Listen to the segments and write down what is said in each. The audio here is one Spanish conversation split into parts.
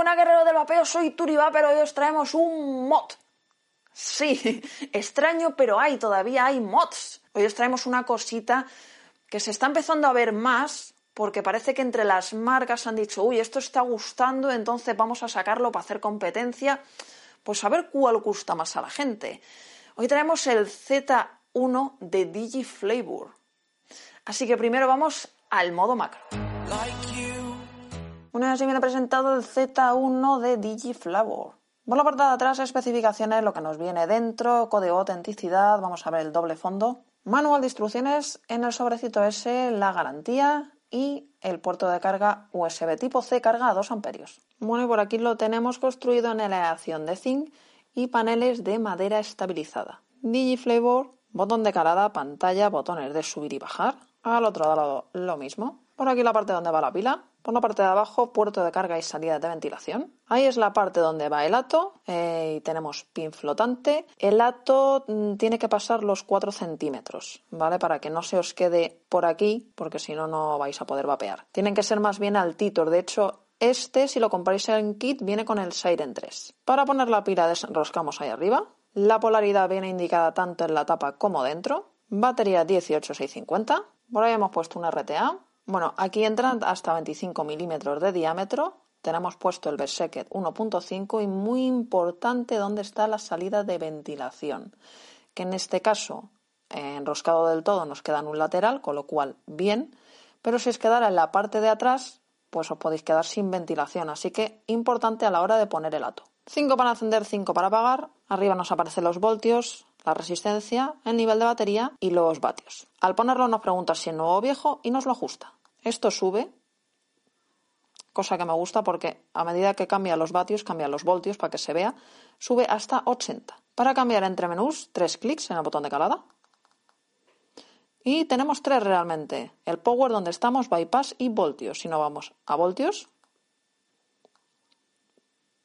buena guerrero del vapeo, soy Turiba, pero hoy os traemos un mod. Sí, extraño, pero hay, todavía hay mods. Hoy os traemos una cosita que se está empezando a ver más porque parece que entre las marcas han dicho, uy, esto está gustando, entonces vamos a sacarlo para hacer competencia. Pues a ver cuál gusta más a la gente. Hoy traemos el Z1 de DigiFlavor. Así que primero vamos al modo macro. Una vez así viene presentado el Z1 de DigiFlavor. Por la parte de atrás, especificaciones, lo que nos viene dentro, código de autenticidad, vamos a ver el doble fondo, manual de instrucciones, en el sobrecito S la garantía y el puerto de carga USB tipo C carga a 2 amperios. Bueno, y por aquí lo tenemos construido en aleación de zinc y paneles de madera estabilizada. DigiFlavor, botón de calada, pantalla, botones de subir y bajar. Al otro lado lo mismo. Por aquí la parte donde va la pila, por la parte de abajo, puerto de carga y salida de ventilación. Ahí es la parte donde va el ato eh, y tenemos pin flotante. El ato mm, tiene que pasar los 4 centímetros, ¿vale? Para que no se os quede por aquí, porque si no, no vais a poder vapear. Tienen que ser más bien altitos. De hecho, este, si lo compráis en kit, viene con el Siren 3. Para poner la pila desenroscamos ahí arriba. La polaridad viene indicada tanto en la tapa como dentro. Batería 18650. Por ahí hemos puesto una RTA bueno, aquí entran hasta 25 milímetros de diámetro. Tenemos puesto el Berserker 1.5 y muy importante dónde está la salida de ventilación, que en este caso enroscado del todo nos queda en un lateral, con lo cual bien, pero si os quedara en la parte de atrás, pues os podéis quedar sin ventilación, así que importante a la hora de poner el ato. 5 para encender, 5 para apagar, arriba nos aparecen los voltios, la resistencia, el nivel de batería y los vatios. Al ponerlo nos pregunta si es nuevo o viejo y nos lo ajusta. Esto sube, cosa que me gusta porque a medida que cambia los vatios, cambia los voltios para que se vea, sube hasta 80. Para cambiar entre menús, tres clics en el botón de calada. Y tenemos tres realmente. El power donde estamos, bypass y voltios. Si no vamos a voltios,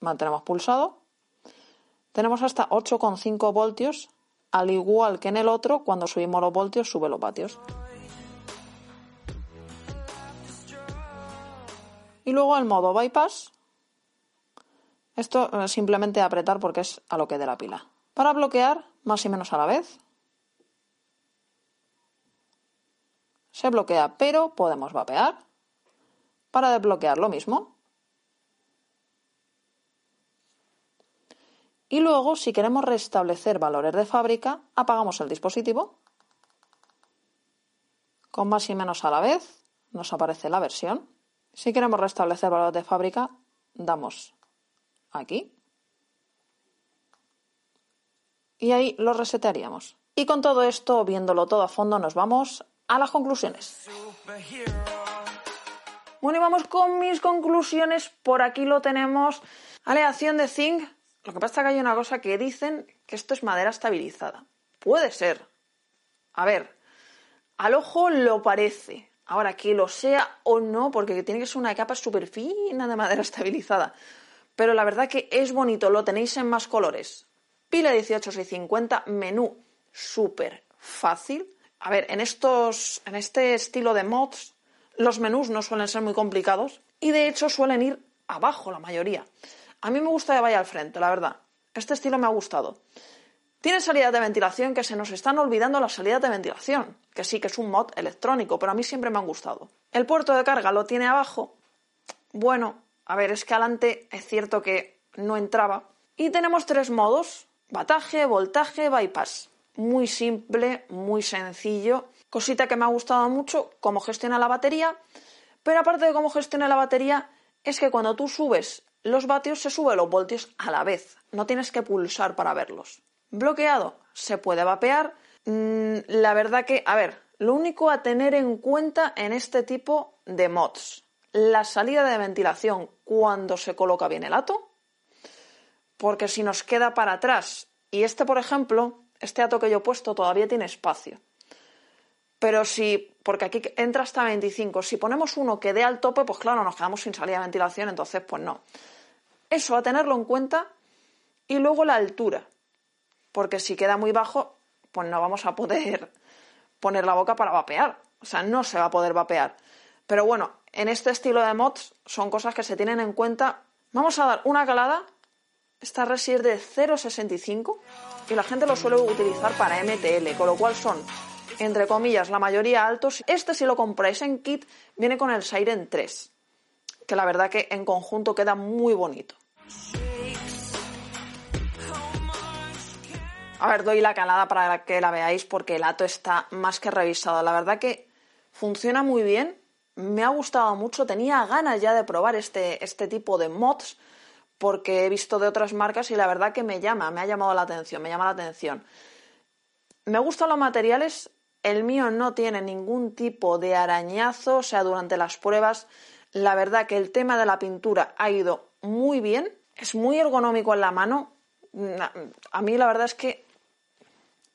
mantenemos pulsado. Tenemos hasta 8,5 voltios, al igual que en el otro, cuando subimos los voltios, sube los vatios. Y luego el modo bypass. Esto es simplemente apretar porque es a lo que dé la pila. Para bloquear, más y menos a la vez. Se bloquea, pero podemos vapear. Para desbloquear lo mismo. Y luego, si queremos restablecer valores de fábrica, apagamos el dispositivo. Con más y menos a la vez nos aparece la versión. Si queremos restablecer valor de fábrica, damos aquí. Y ahí lo resetearíamos. Y con todo esto, viéndolo todo a fondo, nos vamos a las conclusiones. Bueno, y vamos con mis conclusiones. Por aquí lo tenemos. Aleación de zinc. Lo que pasa es que hay una cosa que dicen que esto es madera estabilizada. Puede ser. A ver, al ojo lo parece. Ahora, que lo sea o no, porque tiene que ser una capa súper fina de madera estabilizada. Pero la verdad que es bonito, lo tenéis en más colores. Pila 18650, menú súper fácil. A ver, en, estos, en este estilo de mods, los menús no suelen ser muy complicados y de hecho suelen ir abajo la mayoría. A mí me gusta que vaya al frente, la verdad. Este estilo me ha gustado. Tiene salidas de ventilación que se nos están olvidando las salidas de ventilación, que sí que es un mod electrónico, pero a mí siempre me han gustado. El puerto de carga lo tiene abajo. Bueno, a ver, es que adelante es cierto que no entraba. Y tenemos tres modos, bataje, voltaje, bypass. Muy simple, muy sencillo. Cosita que me ha gustado mucho, cómo gestiona la batería. Pero aparte de cómo gestiona la batería, es que cuando tú subes los vatios, se suben los voltios a la vez. No tienes que pulsar para verlos. Bloqueado, se puede vapear. Mm, la verdad que, a ver, lo único a tener en cuenta en este tipo de mods, la salida de ventilación cuando se coloca bien el ato, porque si nos queda para atrás, y este, por ejemplo, este ato que yo he puesto todavía tiene espacio. Pero si, porque aquí entra hasta 25, si ponemos uno que dé al tope, pues claro, nos quedamos sin salida de ventilación, entonces pues no. Eso a tenerlo en cuenta. Y luego la altura porque si queda muy bajo, pues no vamos a poder poner la boca para vapear. O sea, no se va a poder vapear. Pero bueno, en este estilo de mods son cosas que se tienen en cuenta Vamos a dar una calada. Esta red es de 0,65 y la gente lo suele utilizar para MTL, con lo cual son, entre comillas, la mayoría altos. Este si lo compráis en kit viene con el Siren 3, que la verdad que en conjunto queda muy bonito. A ver, doy la calada para que la veáis porque el ato está más que revisado. La verdad que funciona muy bien, me ha gustado mucho, tenía ganas ya de probar este, este tipo de mods porque he visto de otras marcas y la verdad que me llama, me ha llamado la atención, me llama la atención. Me gustan los materiales, el mío no tiene ningún tipo de arañazo, o sea, durante las pruebas, la verdad que el tema de la pintura ha ido muy bien, es muy ergonómico en la mano. A mí la verdad es que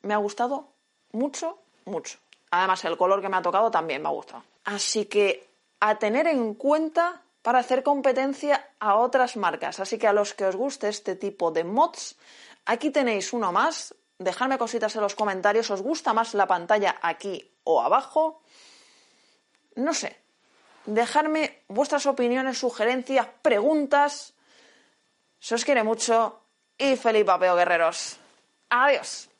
me ha gustado mucho, mucho. Además, el color que me ha tocado también me ha gustado. Así que a tener en cuenta para hacer competencia a otras marcas. Así que a los que os guste este tipo de mods, aquí tenéis uno más. Dejadme cositas en los comentarios. ¿Os gusta más la pantalla aquí o abajo? No sé. Dejadme vuestras opiniones, sugerencias, preguntas. Se os quiere mucho y feliz papeo, guerreros. Adiós.